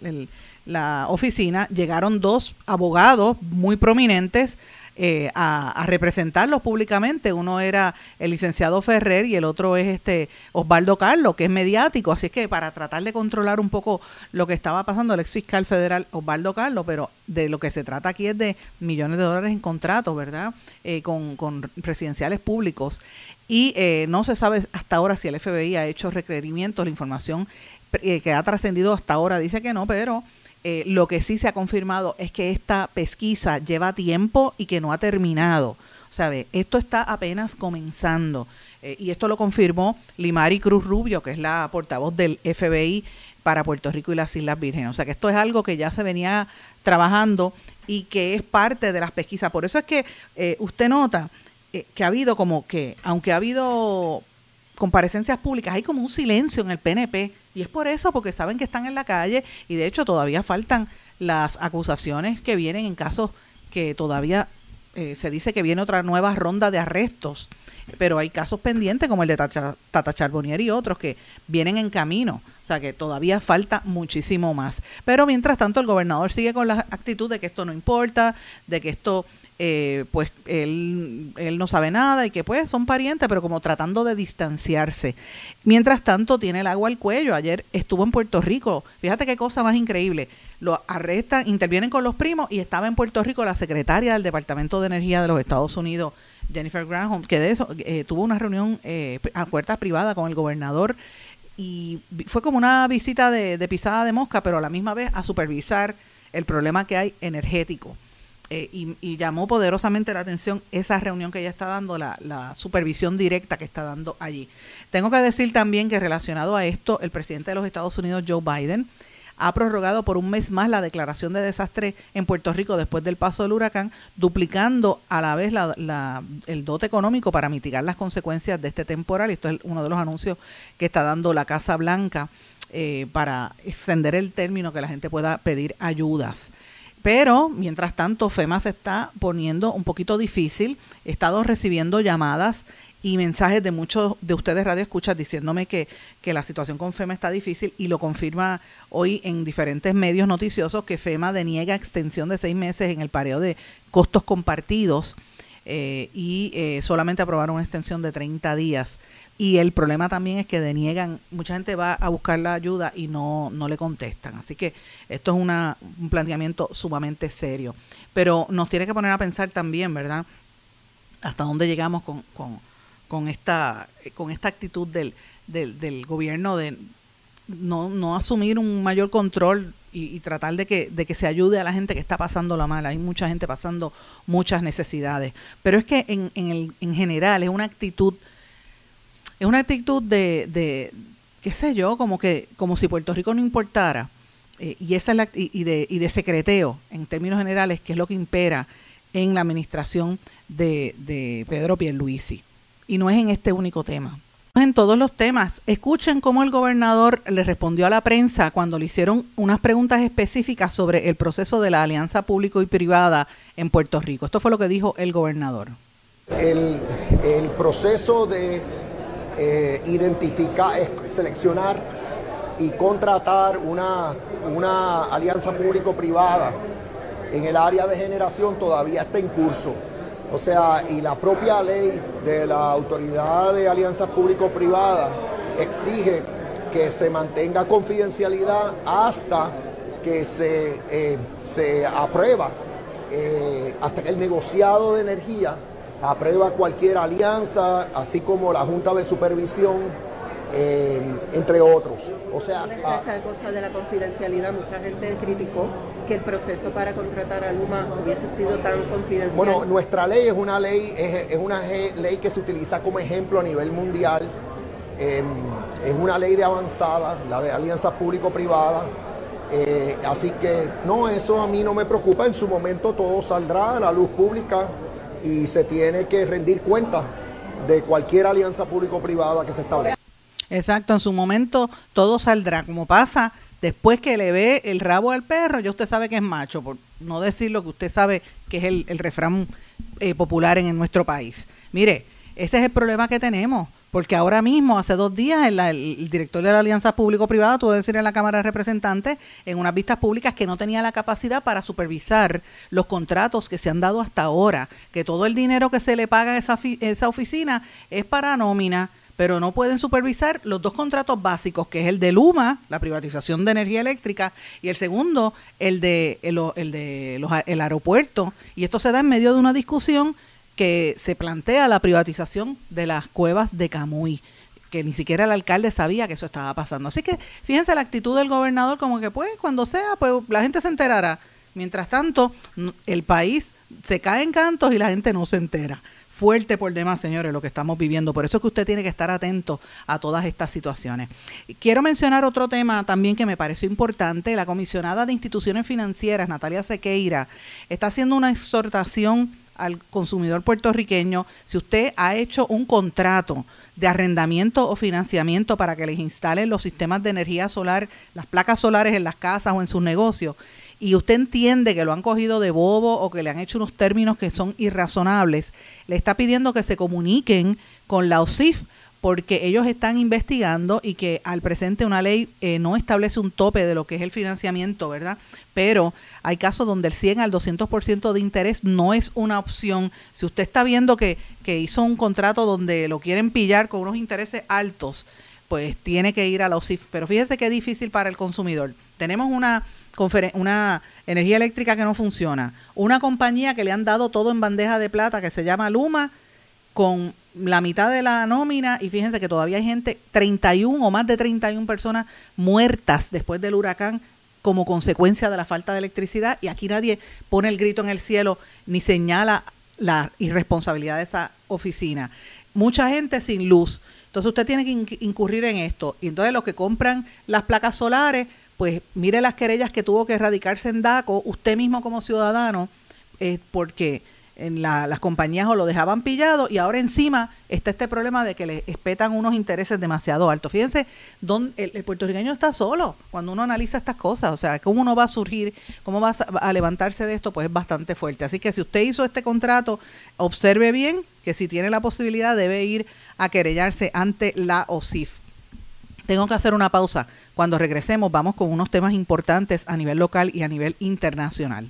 la oficina, llegaron dos abogados muy prominentes eh, a, representarlos públicamente. Uno era el licenciado Ferrer y el otro es este Osvaldo Carlos, que es mediático. Así que para tratar de controlar un poco lo que estaba pasando, el ex fiscal federal Osvaldo Carlos, pero de lo que se trata aquí es de millones de dólares en contratos, ¿verdad? Eh, con, con residenciales públicos. Y eh, no se sabe hasta ahora si el FBI ha hecho requerimientos. La información que ha trascendido hasta ahora dice que no, pero eh, lo que sí se ha confirmado es que esta pesquisa lleva tiempo y que no ha terminado. ¿Sabe? Esto está apenas comenzando. Eh, y esto lo confirmó Limari Cruz Rubio, que es la portavoz del FBI para Puerto Rico y las Islas Vírgenes. O sea que esto es algo que ya se venía trabajando y que es parte de las pesquisas. Por eso es que eh, usted nota que ha habido como que, aunque ha habido comparecencias públicas, hay como un silencio en el PNP. Y es por eso, porque saben que están en la calle y de hecho todavía faltan las acusaciones que vienen en casos que todavía eh, se dice que viene otra nueva ronda de arrestos. Pero hay casos pendientes como el de Tata Charbonnier y otros que vienen en camino. O sea que todavía falta muchísimo más. Pero mientras tanto el gobernador sigue con la actitud de que esto no importa, de que esto eh, pues él, él no sabe nada y que pues son parientes, pero como tratando de distanciarse. Mientras tanto, tiene el agua al cuello. Ayer estuvo en Puerto Rico. Fíjate qué cosa más increíble. Lo arrestan, intervienen con los primos y estaba en Puerto Rico la secretaria del Departamento de Energía de los Estados Unidos, Jennifer Granholm, que de eso eh, tuvo una reunión eh, a puerta privada con el gobernador y fue como una visita de, de pisada de mosca, pero a la misma vez a supervisar el problema que hay energético eh, y, llamó poderosamente la atención esa reunión que ella está dando, la, la, supervisión directa que está dando allí. Tengo que decir también que relacionado a esto, el presidente de los Estados Unidos, Joe Biden, ha prorrogado por un mes más la declaración de desastre en Puerto Rico después del paso del huracán, duplicando a la vez el dote económico para mitigar las consecuencias de este temporal. Esto es uno de los anuncios que está dando la Casa Blanca eh, para extender el término que la gente pueda pedir ayudas. Pero, mientras tanto, FEMA se está poniendo un poquito difícil. He estado recibiendo llamadas y mensajes de muchos de ustedes radio escuchas diciéndome que, que la situación con FEMA está difícil y lo confirma hoy en diferentes medios noticiosos que FEMA deniega extensión de seis meses en el pareo de costos compartidos eh, y eh, solamente aprobaron una extensión de 30 días. Y el problema también es que deniegan, mucha gente va a buscar la ayuda y no, no le contestan. Así que esto es una, un planteamiento sumamente serio. Pero nos tiene que poner a pensar también, ¿verdad? Hasta dónde llegamos con, con, con esta, con esta actitud del, del, del gobierno de no, no asumir un mayor control y, tratar de que, de que se ayude a la gente que está pasando la mala. Hay mucha gente pasando muchas necesidades. Pero es que en, en, el, en general es una actitud es una actitud de, de, qué sé yo, como que como si Puerto Rico no importara. Eh, y esa es la, y, de, y de secreteo, en términos generales, que es lo que impera en la administración de, de Pedro Pierluisi. Y no es en este único tema. En todos los temas. Escuchen cómo el gobernador le respondió a la prensa cuando le hicieron unas preguntas específicas sobre el proceso de la alianza público y privada en Puerto Rico. Esto fue lo que dijo el gobernador. El, el proceso de eh, identificar, seleccionar y contratar una, una alianza público-privada en el área de generación todavía está en curso. O sea, y la propia ley de la Autoridad de Alianzas Público-Privadas exige que se mantenga confidencialidad hasta que se, eh, se aprueba, eh, hasta que el negociado de energía aprueba cualquier alianza, así como la Junta de Supervisión eh, entre otros. O sea, esa ah, cosa de la confidencialidad, mucha gente criticó que el proceso para contratar a Luma hubiese sido tan confidencial. Bueno, nuestra ley es una ley, es, una ley que se utiliza como ejemplo a nivel mundial. Em, es una ley de avanzada, la de alianza público-privada. Eh, así que no, eso a mí no me preocupa. En su momento todo saldrá a la luz pública y se tiene que rendir cuenta de cualquier alianza público-privada que se establezca. Exacto, en su momento todo saldrá, como pasa después que le ve el rabo al perro, ya usted sabe que es macho, por no decir lo que usted sabe que es el, refrán eh, popular en, nuestro país. Mire, ese es el problema que tenemos, porque ahora mismo, hace dos días, el, el director de la Alianza Público-Privada tuvo que decir en la Cámara de Representantes, en unas vistas públicas, que no tenía la capacidad para supervisar los contratos que se han dado hasta ahora, que todo el dinero que se le paga a esa, esa oficina es para nómina pero no pueden supervisar los dos contratos básicos, que es el de Luma, la privatización de energía eléctrica, y el segundo, el de los, el aeropuerto. Y esto se da en medio de una discusión que se plantea la privatización de las cuevas de Camuy que ni siquiera el alcalde sabía que eso estaba pasando. Así que fíjense la actitud del gobernador como que pues cuando sea, pues la gente se enterará. Mientras tanto, el país se cae en cantos y la gente no se entera fuerte por demás, señores, lo que estamos viviendo. Por eso es que usted tiene que estar atento a todas estas situaciones. Quiero mencionar otro tema también que me pareció importante. La comisionada de instituciones financieras, Natalia Sequeira, está haciendo una exhortación al consumidor puertorriqueño. Si usted ha hecho un contrato de arrendamiento o financiamiento para que les instalen los sistemas de energía solar, las placas solares en las casas o en sus negocios, y usted entiende que lo han cogido de bobo o que le han hecho unos términos que son irrazonables, le está pidiendo que se comuniquen con la OSIF porque ellos están investigando y que al presente una ley eh, no establece un tope de lo que es el financiamiento, ¿verdad? Pero hay casos donde el 100 al 200% de interés no es una opción. Si usted está viendo que, que hizo un contrato donde lo quieren pillar con unos intereses altos, pues tiene que ir a la OSIF. Pero fíjese es difícil para el consumidor. Tenemos una energía eléctrica que no funciona, una compañía que le han dado todo en bandeja de plata que se llama Luma con la mitad de la nómina y fíjense que todavía hay gente, 31 o más de 31 personas muertas después del huracán como consecuencia de la falta de electricidad y aquí nadie pone el grito en el cielo ni señala la irresponsabilidad de esa oficina. Mucha gente sin luz. Entonces usted tiene que incurrir en esto. Y entonces los que compran las placas solares, pues mire las querellas que tuvo que erradicarse en DACO, usted mismo como ciudadano, eh, porque en las compañías o lo dejaban pillado y ahora encima está este problema de que le espetan unos intereses demasiado altos. Fíjense, don, el, puertorriqueño está solo cuando uno analiza estas cosas, o sea, cómo uno va a surgir, cómo va a, levantarse de esto, pues es bastante fuerte. Así que si usted hizo este contrato, observe bien que si tiene la posibilidad debe ir a querellarse ante la OSIF. Tengo que hacer una pausa. Cuando regresemos vamos con unos temas importantes a nivel local y a nivel internacional.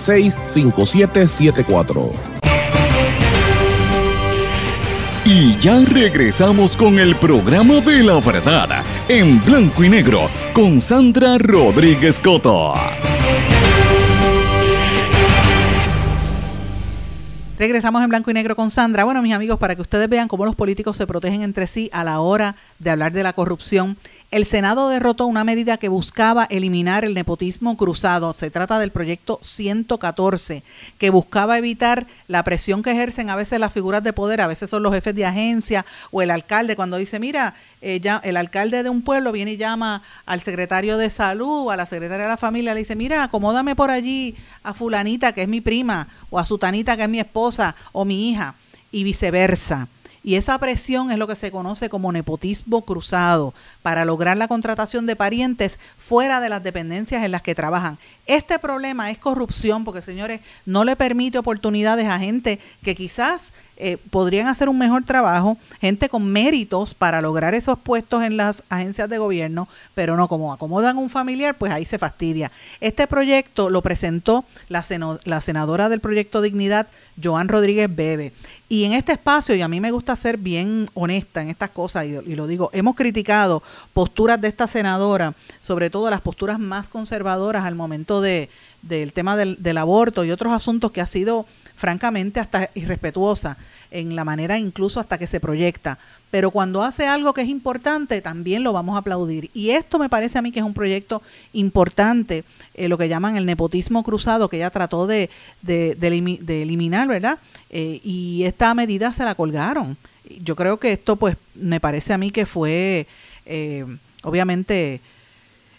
939-336-5774. Y ya regresamos con el programa de la verdad en blanco y negro con Sandra Rodríguez Coto. Regresamos en blanco y negro con Sandra. Bueno, mis amigos, para que ustedes vean cómo los políticos se protegen entre sí a la hora de hablar de la corrupción el Senado derrotó una medida que buscaba eliminar el nepotismo cruzado. Se trata del proyecto 114, que buscaba evitar la presión que ejercen a veces las figuras de poder, a veces son los jefes de agencia o el alcalde, cuando dice, mira, eh, ya, el alcalde de un pueblo viene y llama al secretario de salud a la secretaria de la familia, le dice, mira, acomódame por allí a fulanita, que es mi prima, o a sutanita, que es mi esposa, o mi hija, y viceversa. Y esa presión es lo que se conoce como nepotismo cruzado para lograr la contratación de parientes fuera de las dependencias en las que trabajan. Este problema es corrupción porque, señores, no le permite oportunidades a gente que quizás eh, podrían hacer un mejor trabajo, gente con méritos para lograr esos puestos en las agencias de gobierno, pero no como acomodan un familiar, pues ahí se fastidia. Este proyecto lo presentó la, la senadora del proyecto Dignidad, Joan Rodríguez Bebe. Y en este espacio, y a mí me gusta ser bien honesta en estas cosas, y, y, lo digo, hemos criticado posturas de esta senadora, sobre todo las posturas más conservadoras al momento de, del tema del, del aborto y otros asuntos que ha sido francamente hasta irrespetuosa en la manera incluso hasta que se proyecta. Pero cuando hace algo que es importante, también lo vamos a aplaudir. Y esto me parece a mí que es un proyecto importante, eh, lo que llaman el nepotismo cruzado, que ella trató de, de, eliminar, ¿verdad? Eh, y esta medida se la colgaron. Yo creo que esto, pues, me parece a mí que fue, eh, obviamente,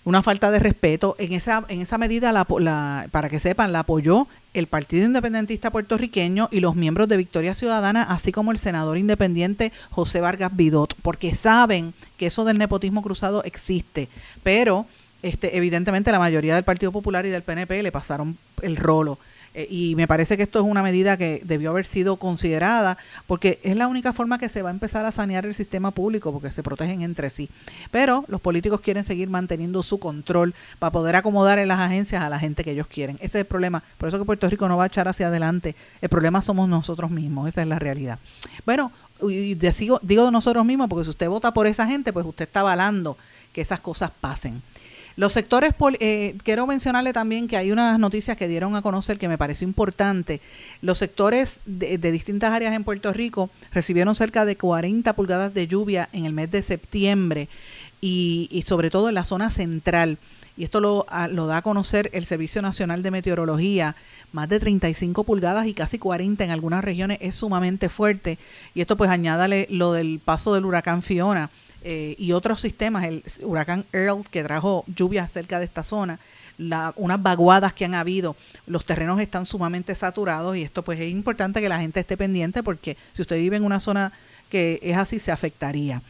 una falta de respeto. En esa, en esa medida, la, para que sepan, la apoyó el Partido Independentista Puertorriqueño y los miembros de Victoria Ciudadana, así como el senador independiente José Vargas Vidot, porque saben que eso del nepotismo cruzado existe, pero este, evidentemente la mayoría del Partido Popular y del PNP le pasaron el rolo. Eh, y me parece que esto es una medida que debió haber sido considerada porque es la única forma que se va a empezar a sanear el sistema público porque se protegen entre sí. Pero los políticos quieren seguir manteniendo su control para poder acomodar en las agencias a la gente que ellos quieren. Ese es el problema. Por eso que Puerto Rico no va a echar hacia adelante. El problema somos nosotros mismos. Esa es la realidad. Bueno, y digo, digo nosotros mismos porque si usted vota por esa gente, pues usted está avalando que esas cosas pasen. Los sectores, eh, quiero mencionarle también que hay unas noticias que dieron a conocer que me pareció importante. Los sectores de, distintas áreas en Puerto Rico recibieron cerca de 40 pulgadas de lluvia en el mes de septiembre y, sobre todo en la zona central. Y esto lo, lo da a conocer el Servicio Nacional de Meteorología más de 35 pulgadas y casi 40 en algunas regiones es sumamente fuerte. Y esto pues añádale lo del paso del huracán Fiona, eh, y otros sistemas, el huracán Earl que trajo lluvias cerca de esta zona, la, unas vaguadas que han habido, los terrenos están sumamente saturados y esto pues es importante que la gente esté pendiente porque si usted vive en una zona que es así, se afectaría.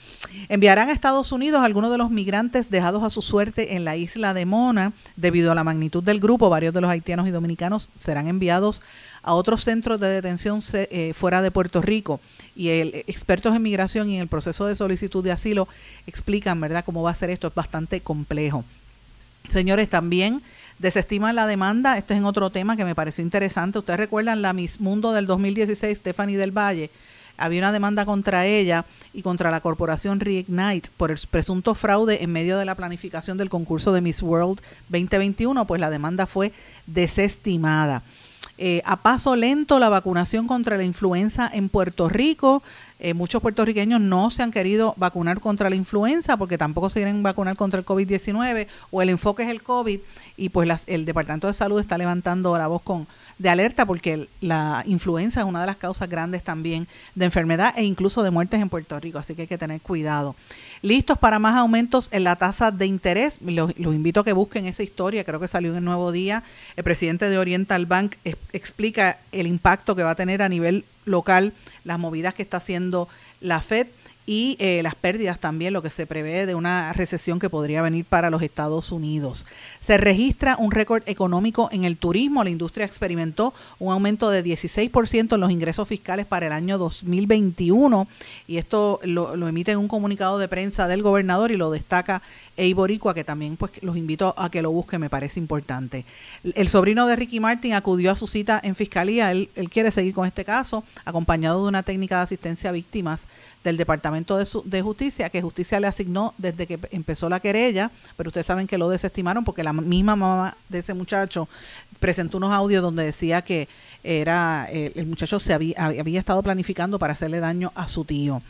Enviarán a Estados Unidos algunos de los migrantes dejados a su suerte en la isla de Mona. Debido a la magnitud del grupo, varios de los haitianos y dominicanos serán enviados a otros centros de detención eh, fuera de Puerto Rico y el, expertos en migración y en el proceso de solicitud de asilo explican, ¿verdad?, cómo va a ser esto. Es bastante complejo. Señores, también desestiman la demanda. Esto es en otro tema que me pareció interesante. Ustedes recuerdan la Miss Mundo del 2016, Stephanie del Valle. Había una demanda contra ella y contra la corporación Reignite por el presunto fraude en medio de la planificación del concurso de Miss World 2021. Pues la demanda fue desestimada. Eh, a paso lento la vacunación contra la influenza en Puerto Rico. eh, muchos puertorriqueños no se han querido vacunar contra la influenza porque tampoco se quieren vacunar contra el COVID-19 o el enfoque es el COVID y pues el Departamento de Salud está levantando la voz con de alerta porque la influenza es una de las causas grandes también de enfermedad e incluso de muertes en Puerto Rico, así que hay que tener cuidado. Listos para más aumentos en la tasa de interés, los, invito a que busquen esa historia, creo que salió en el Nuevo Día. El presidente de Oriental Bank explica el impacto que va a tener a nivel local las movidas que está haciendo la Fed y eh, las pérdidas también, lo que se prevé de una recesión que podría venir para los Estados Unidos. Se registra un récord económico en el turismo. La industria experimentó un aumento de 16% en los ingresos fiscales para el año 2021 y esto lo, emite en un comunicado de prensa del gobernador y lo destaca Eiboricua, que también pues los invito a que lo busquen, me parece importante. El sobrino de Ricky Martin acudió a su cita en fiscalía, él, él quiere seguir con este caso, acompañado de una técnica de asistencia a víctimas del Departamento de, de, Justicia, que Justicia le asignó desde que empezó la querella, pero ustedes saben que lo desestimaron porque la misma mamá de ese muchacho presentó unos audios donde decía que era eh, el muchacho se había, había, estado planificando para hacerle daño a su tío.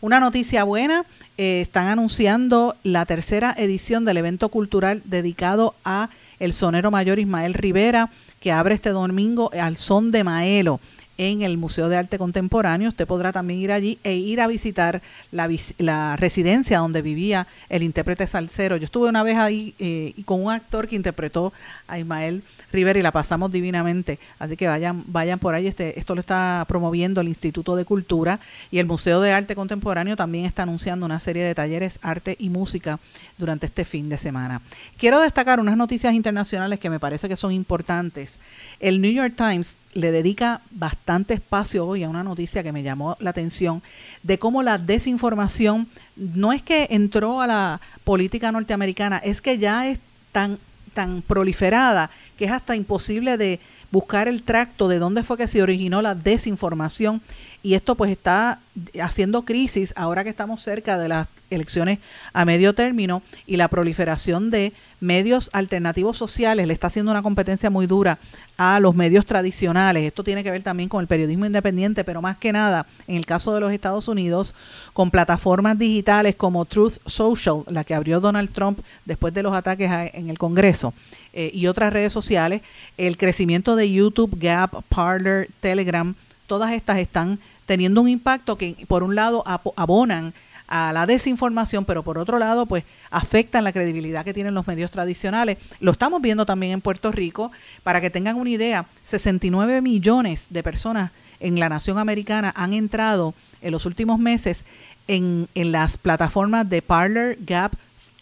Una noticia buena, eh, están anunciando la tercera edición del evento cultural dedicado a el sonero mayor Ismael Rivera, que abre este domingo al son de Maelo en el Museo de Arte Contemporáneo. Usted podrá también ir allí e ir a visitar la, la residencia donde vivía el intérprete salsero. Yo estuve una vez ahí eh, con un actor que interpretó a Ismael Rivera y la pasamos divinamente. Así que vayan, vayan por ahí. Este, esto lo está promoviendo el Instituto de Cultura y el Museo de Arte Contemporáneo también está anunciando una serie de talleres, arte y música durante este fin de semana. Quiero destacar unas noticias internacionales que me parece que son importantes. El New York Times le dedica bastante espacio hoy a una noticia que me llamó la atención de cómo la desinformación no es que entró a la política norteamericana, es que ya es tan tan proliferada que es hasta imposible de buscar el tracto de dónde fue que se originó la desinformación y esto pues está haciendo crisis ahora que estamos cerca de las elecciones a medio término y la proliferación de medios alternativos sociales le está haciendo una competencia muy dura a los medios tradicionales. Esto tiene que ver también con el periodismo independiente, pero más que nada, en el caso de los Estados Unidos, con plataformas digitales como Truth Social, la que abrió Donald Trump después de los ataques en el Congreso, eh, y otras redes sociales, el crecimiento de YouTube, Gap, Parler, Telegram, todas estas están teniendo un impacto que por un lado abonan a la desinformación, pero por otro lado, pues afectan la credibilidad que tienen los medios tradicionales. Lo estamos viendo también en Puerto Rico. Para que tengan una idea, 69 millones de personas en la nación americana han entrado en los últimos meses en, en las plataformas de Parler, Gap,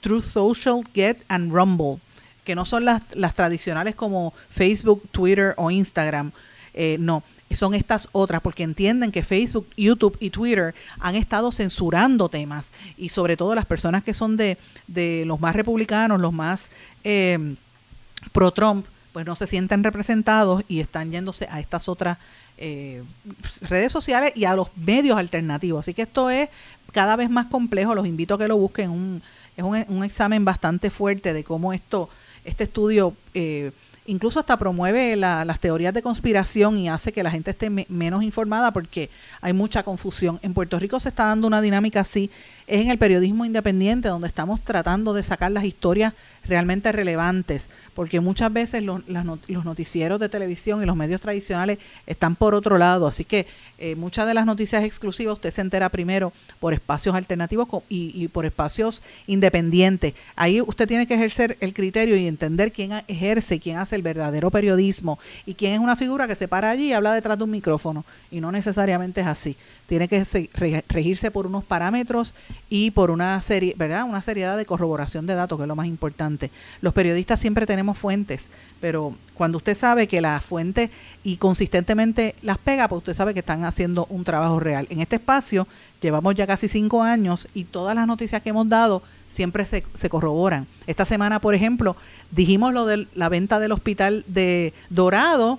Truth Social, Get and Rumble, que no son las, las tradicionales como Facebook, Twitter o Instagram. Eh, no, son estas otras, porque entienden que Facebook, YouTube y Twitter han estado censurando temas. Y sobre todo las personas que son de, de los más republicanos, los más eh, pro-Trump, pues no se sienten representados y están yéndose a estas otras eh, redes sociales y a los medios alternativos. Así que esto es cada vez más complejo, los invito a que lo busquen, un, es un, un examen bastante fuerte de cómo esto, este estudio... Eh, incluso hasta promueve las teorías de conspiración y hace que la gente esté menos informada porque hay mucha confusión. En Puerto Rico se está dando una dinámica así, es en el periodismo independiente donde estamos tratando de sacar las historias realmente relevantes, porque muchas veces los, noticieros de televisión y los medios tradicionales están por otro lado, así que eh, muchas de las noticias exclusivas usted se entera primero por espacios alternativos y, y, por espacios independientes. Ahí usted tiene que ejercer el criterio y entender quién ejerce, quién hace el verdadero periodismo y quién es una figura que se para allí y habla detrás de un micrófono, y no necesariamente es así. Tiene que regirse por unos parámetros y por una serie, ¿verdad? Una seriedad de corroboración de datos, que es lo más importante. Los periodistas siempre tenemos fuentes, pero cuando usted sabe que las fuentes y consistentemente las pega, pues usted sabe que están haciendo un trabajo real. En este espacio llevamos ya casi cinco años y todas las noticias que hemos dado siempre se, se corroboran. Esta semana, por ejemplo, dijimos lo de la venta del hospital de Dorado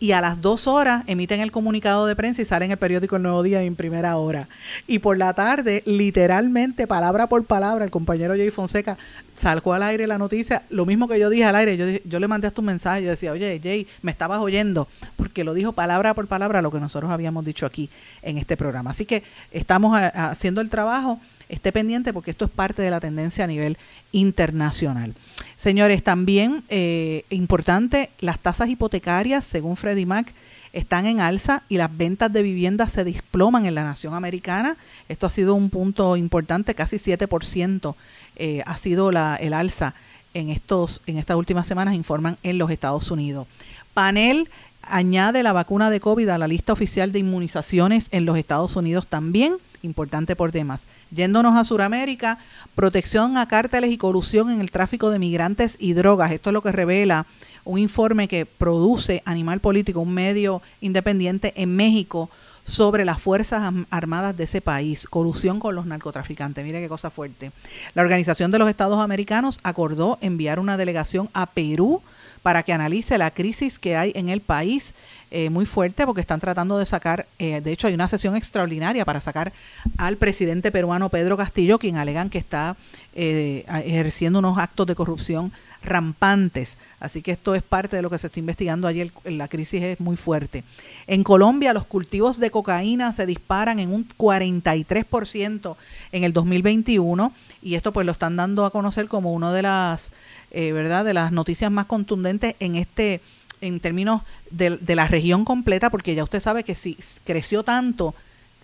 y a las dos horas emiten el comunicado de prensa y sale en el periódico El Nuevo Día en primera hora. Y por la tarde, literalmente, palabra por palabra, el compañero Jay Fonseca salgó al aire la noticia, lo mismo que yo dije al aire, yo, yo le mandé hasta un mensaje, yo decía, oye Jay, me estabas oyendo, porque lo dijo palabra por palabra lo que nosotros habíamos dicho aquí en este programa. Así que estamos haciendo el trabajo, esté pendiente porque esto es parte de la tendencia a nivel internacional. Señores, también eh, importante, las tasas hipotecarias, según Freddie Mac, están en alza y las ventas de viviendas se desploman en la nación americana. Esto ha sido un punto importante, casi 7% eh, ha sido la, el alza en, estos, en estas últimas semanas, informan en los Estados Unidos. Panel añade la vacuna de COVID a la lista oficial de inmunizaciones en los Estados Unidos también, importante por temas. Yéndonos a Sudamérica, protección a cárteles y colusión en el tráfico de migrantes y drogas. Esto es lo que revela un informe que produce Animal Político, un medio independiente en México, sobre las Fuerzas Armadas de ese país, colusión con los narcotraficantes. Mire qué cosa fuerte. La Organización de los Estados Americanos acordó enviar una delegación a Perú para que analice la crisis que hay en el país, eh, muy fuerte, porque están tratando de sacar, eh, de hecho hay una sesión extraordinaria para sacar al presidente peruano Pedro Castillo, quien alegan que está eh, ejerciendo unos actos de corrupción rampantes. Así que esto es parte de lo que se está investigando allí. la crisis es muy fuerte. En Colombia los cultivos de cocaína se disparan en un 43% en el 2021 y esto pues lo están dando a conocer como una de las, eh, ¿verdad? De las noticias más contundentes en este en términos de, de la región completa, porque ya usted sabe que si creció tanto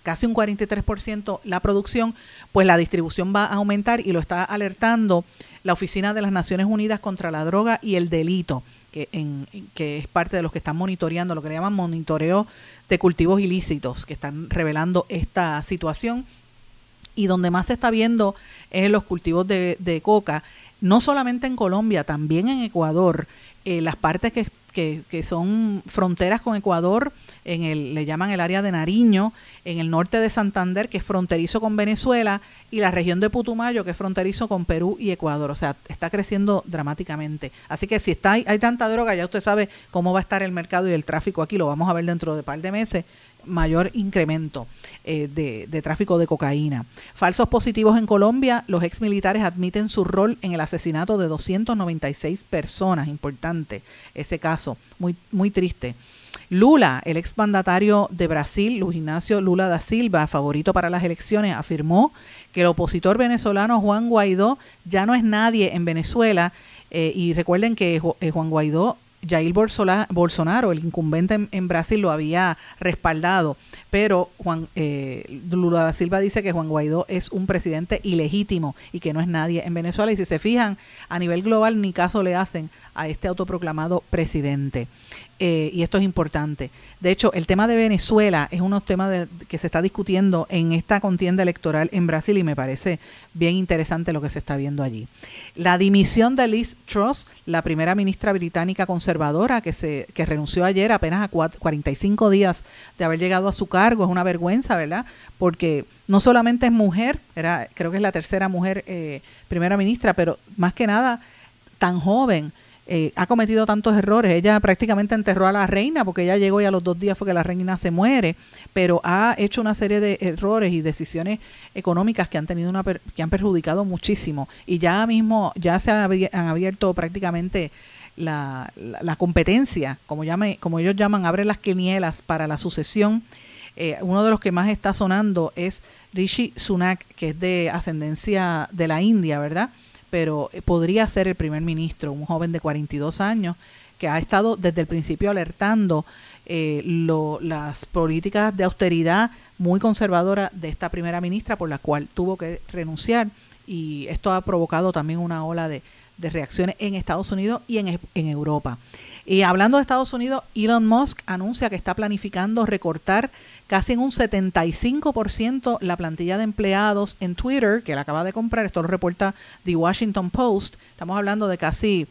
casi un 43% la producción, pues la distribución va a aumentar y lo está alertando la Oficina de las Naciones Unidas contra la Droga y el Delito, que, en, que es parte de los que están monitoreando, lo que le llaman monitoreo de cultivos ilícitos, que están revelando esta situación. Y donde más se está viendo es en los cultivos de, coca, no solamente en Colombia, también en Ecuador, eh, las partes que, que, que son fronteras con Ecuador, en el, le llaman el área de Nariño, en el norte de Santander, que es fronterizo con Venezuela, y la región de Putumayo, que es fronterizo con Perú y Ecuador. O sea, está creciendo dramáticamente. Así que si está hay, tanta droga, ya usted sabe cómo va a estar el mercado y el tráfico aquí, lo vamos a ver dentro de un par de meses mayor incremento eh, de, tráfico de cocaína. Falsos positivos en Colombia, los ex militares admiten su rol en el asesinato de 296 personas, importante ese caso, muy, muy triste. Lula, el exmandatario de Brasil, Luis Ignacio Lula da Silva, favorito para las elecciones, afirmó que el opositor venezolano Juan Guaidó ya no es nadie en Venezuela. Eh, y recuerden que eh, Juan Guaidó Jair Bolsonaro, el incumbente en, Brasil, lo había respaldado, pero Juan eh, Lula da Silva dice que Juan Guaidó es un presidente ilegítimo y que no es nadie en Venezuela. Y si se fijan, a nivel global ni caso le hacen a este autoproclamado presidente. Eh, y esto es importante. De hecho, el tema de Venezuela es uno tema de, que se está discutiendo en esta contienda electoral en Brasil y me parece bien interesante lo que se está viendo allí. La dimisión de Liz Truss, la primera ministra británica conservadora que, se, que renunció ayer apenas a 45 días de haber llegado a su cargo, es una vergüenza, ¿verdad? Porque no solamente es mujer, era, creo que es la tercera mujer eh, primera ministra, pero más que nada tan joven eh, ha cometido tantos errores. Ella prácticamente enterró a la reina porque ella llegó y a los dos días fue que la reina se muere, pero ha hecho una serie de errores y decisiones económicas que han tenido una que han perjudicado muchísimo y ya mismo ya se han abierto prácticamente la, la, competencia, como llame, como ellos llaman, abre las quinielas para la sucesión. Eh, uno de los que más está sonando es Rishi Sunak, que es de ascendencia de la India, ¿verdad? Pero eh, podría ser el primer ministro, un joven de 42 años que ha estado desde el principio alertando eh, las políticas de austeridad muy conservadoras de esta primera ministra por la cual tuvo que renunciar y esto ha provocado también una ola de, reacciones en Estados Unidos y en, en Europa. Y hablando de Estados Unidos, Elon Musk anuncia que está planificando recortar casi en un 75% la plantilla de empleados en Twitter, que la acaba de comprar, esto lo reporta The Washington Post, estamos hablando de casi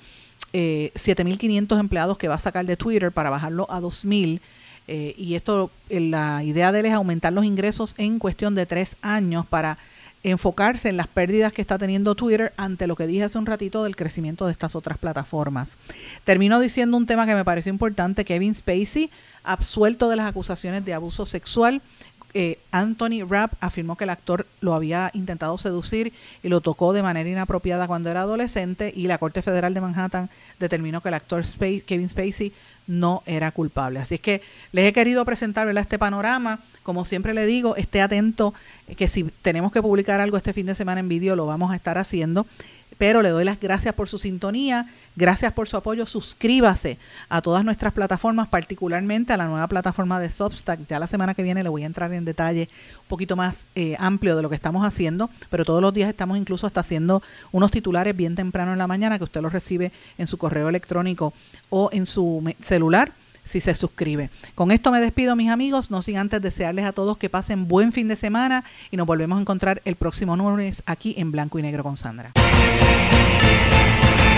eh, 7.500 empleados que va a sacar de Twitter para bajarlo a 2.000. Eh, y esto, eh, la idea de él es aumentar los ingresos en cuestión de tres años para enfocarse en las pérdidas que está teniendo Twitter ante lo que dije hace un ratito del crecimiento de estas otras plataformas. Termino diciendo un tema que me parece importante, Kevin Spacey, absuelto de las acusaciones de abuso sexual eh, Anthony Rapp afirmó que el actor lo había intentado seducir y lo tocó de manera inapropiada cuando era adolescente y la Corte Federal de Manhattan determinó que el actor Kevin Spacey no era culpable. Así es que les he querido presentar este panorama. Como siempre le digo, esté atento que si tenemos que publicar algo este fin de semana en vídeo, lo vamos a estar haciendo pero le doy las gracias por su sintonía, gracias por su apoyo, suscríbase a todas nuestras plataformas, particularmente a la nueva plataforma de Substack, ya la semana que viene le voy a entrar en detalle un poquito más eh, amplio de lo que estamos haciendo, pero todos los días estamos incluso hasta haciendo unos titulares bien temprano en la mañana que usted los recibe en su correo electrónico o en su celular si se suscribe. Con esto me despido, mis amigos, no sin antes desearles a todos que pasen buen fin de semana y nos volvemos a encontrar el próximo lunes aquí en Blanco y Negro con Sandra.